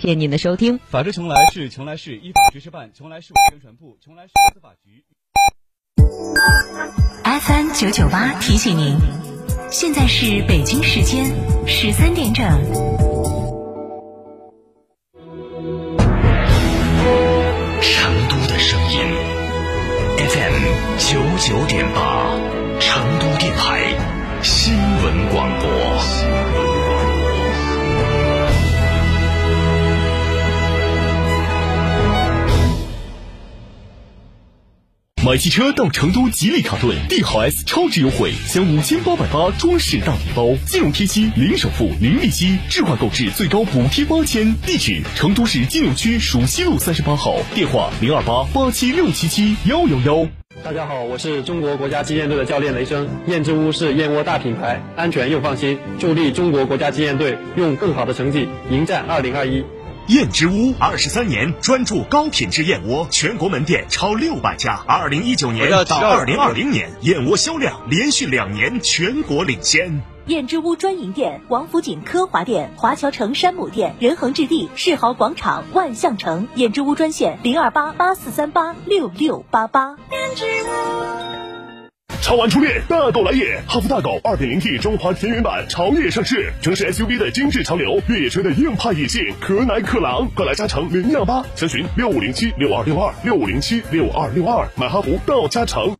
谢谢您的收听。法治邛崃市邛崃市依法实施办，邛崃市委宣传部、邛崃市司法局。FM 九九八提醒您，现在是北京时间十三点整。成都的声音，FM 九九点八，成都电台新闻广播。买汽车到成都吉利卡顿帝豪 S 超值优惠，享五千八百八装饰大礼包，金融贴息零首付、零利息，置换购置最高补贴八千。地址：成都市金融区蜀西路三十八号，电话零二八八七六七七幺幺幺。大家好，我是中国国家击剑队的教练雷声。燕之屋是燕窝大品牌，安全又放心，助力中国国家击剑队用更好的成绩迎战二零二一。燕之屋二十三年专注高品质燕窝，全国门店超六百家。二零一九年到二零二零年，燕窝销量连续两年全国领先。燕之屋专营店：王府井科华店、华侨城山姆店、仁恒置地、世豪广场、万象城。燕之屋专线：零二八八四三八六六八八。燕之屋。超玩初恋，大狗来也！哈弗大狗 2.0T 中华田园版潮野上市，城市 SUV 的精致潮流，越野车的硬派野性，可奶可狼，快来加诚零幺八，详询六五零七六二六二六五零七六二六二，买哈弗到加诚。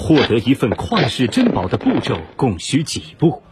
获得一份旷世珍宝的步骤共需几步？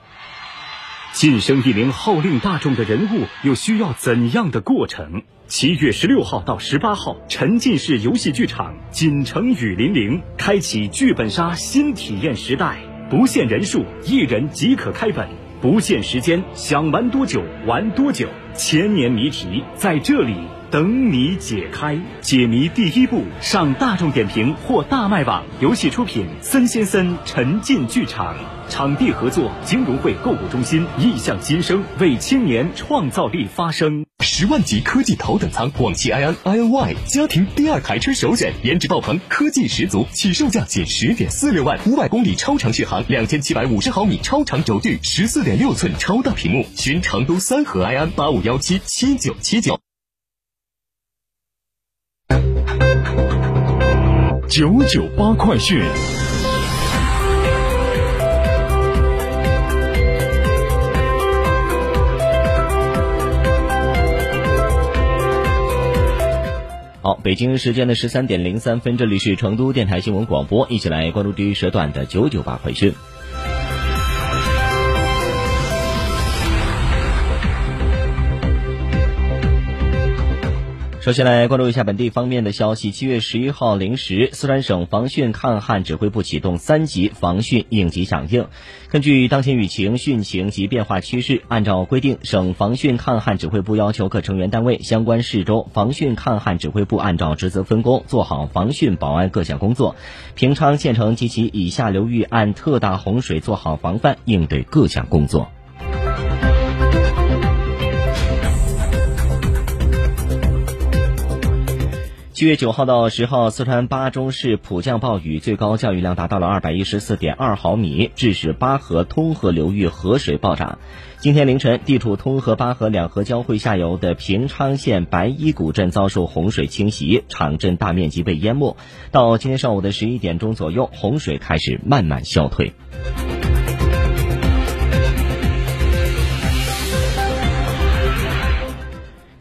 晋升一名号令大众的人物又需要怎样的过程？七月十六号到十八号，沉浸式游戏剧场锦城雨霖铃开启剧本杀新体验时代，不限人数，一人即可开本，不限时间，想玩多久玩多久，千年谜题在这里。等你解开解谜第一步，上大众点评或大麦网。游戏出品：森先森沉浸剧场，场地合作：金融汇购物中心。意向新生，为青年创造力发声。十万级科技头等舱，广汽埃安 iNY 家庭第二台车首选，颜值爆棚，科技十足，起售价仅十点四六万，五百公里超长续航，两千七百五十毫米超长轴距，十四点六寸超大屏幕。寻成都三河埃安八五幺七七九七九。九九八快讯。好，北京时间的十三点零三分，这里是成都电台新闻广播，一起来关注第一时段的九九八快讯。首先来关注一下本地方面的消息。七月十一号零时，四川省防汛抗旱指挥部启动三级防汛应急响应。根据当前雨情、汛情及变化趋势，按照规定，省防汛抗旱指挥部要求各成员单位、相关市州防汛抗旱指挥部按照职责分工，做好防汛保安各项工作。平昌县城及其以下流域按特大洪水做好防范应对各项工作。七月九号到十号，四川巴中市普降暴雨，最高降雨量达到了二百一十四点二毫米，致使巴河通河流域河水暴涨。今天凌晨，地处通河巴河两河交汇下游的平昌县白衣古镇遭受洪水侵袭，场镇大面积被淹没。到今天上午的十一点钟左右，洪水开始慢慢消退。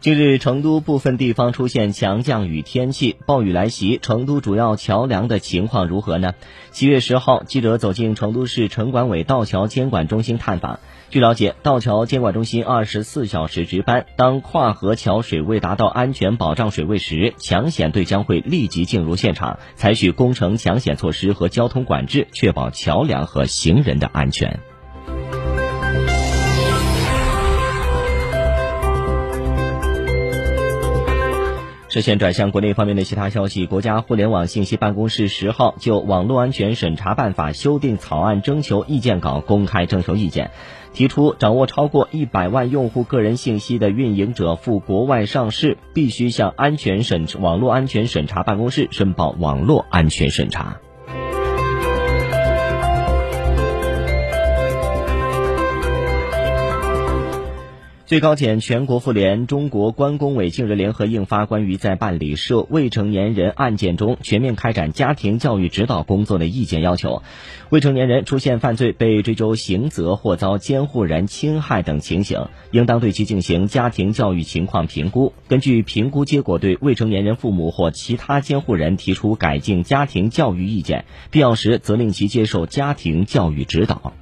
近日，成都部分地方出现强降雨天气，暴雨来袭。成都主要桥梁的情况如何呢？七月十号，记者走进成都市城管委道桥监管中心探访。据了解，道桥监管中心二十四小时值班，当跨河桥水位达到安全保障水位时，抢险队将会立即进入现场，采取工程抢险措施和交通管制，确保桥梁和行人的安全。视线转向国内方面的其他消息，国家互联网信息办公室十号就《网络安全审查办法》修订草案征求意见稿公开征求意见，提出掌握超过一百万用户个人信息的运营者赴国外上市，必须向安全审网络安全审查办公室申报网络安全审查。最高检、全国妇联、中国关工委近日联合印发关于在办理涉未成年人案件中全面开展家庭教育指导工作的意见要求。未成年人出现犯罪被追究刑责或遭监护人侵害等情形，应当对其进行家庭教育情况评估，根据评估结果对未成年人父母或其他监护人提出改进家庭教育意见，必要时责令其接受家庭教育指导。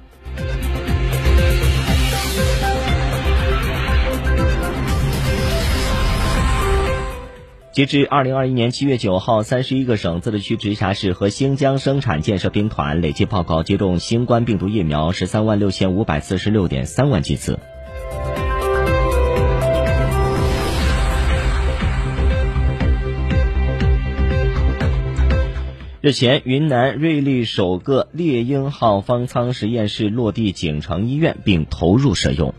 截至二零二一年七月九号，三十一个省、自治区、直辖市和新疆生产建设兵团累计报告接种新冠病毒疫苗十三万六千五百四十六点三万剂次。日前，云南瑞丽首个猎鹰号方舱实验室落地景城医院，并投入使用。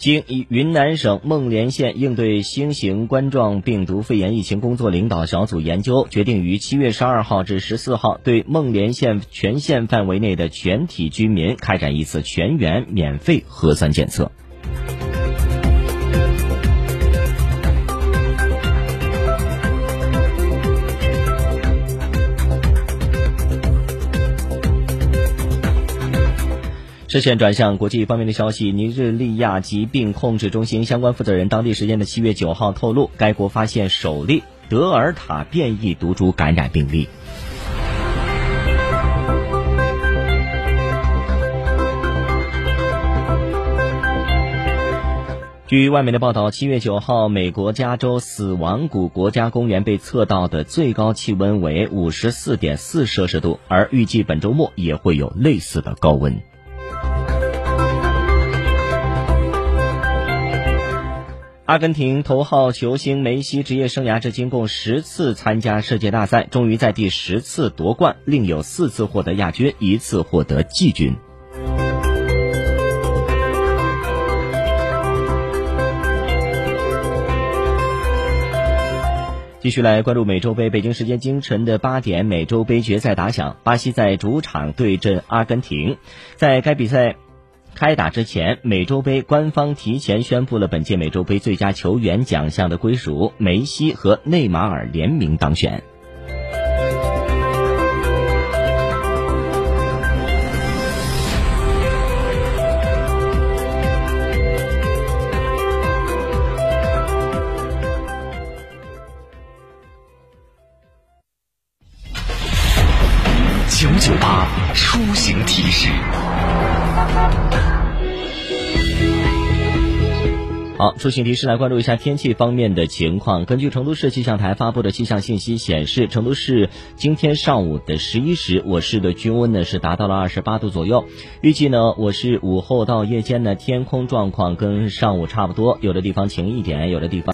经云南省孟连县应对新型冠状病毒肺炎疫情工作领导小组研究，决定于七月十二号至十四号对孟连县全县范围内的全体居民开展一次全员免费核酸检测。视线转向国际方面的消息，尼日利亚疾病控制中心相关负责人当地时间的七月九号透露，该国发现首例德尔塔变异毒株感染病例。据外媒的报道，七月九号，美国加州死亡谷国家公园被测到的最高气温为五十四点四摄氏度，而预计本周末也会有类似的高温。阿根廷头号球星梅西职业生涯至今共十次参加世界大赛，终于在第十次夺冠，另有四次获得亚军，一次获得季军。继续来关注美洲杯，北京时间清晨的八点，美洲杯决赛打响，巴西在主场对阵阿根廷，在该比赛。开打之前，美洲杯官方提前宣布了本届美洲杯最佳球员奖项的归属，梅西和内马尔联名当选。好，出行提示来关注一下天气方面的情况。根据成都市气象台发布的气象信息显示，成都市今天上午的十一时，我市的均温呢是达到了二十八度左右。预计呢，我市午后到夜间呢，天空状况跟上午差不多，有的地方晴一点，有的地方。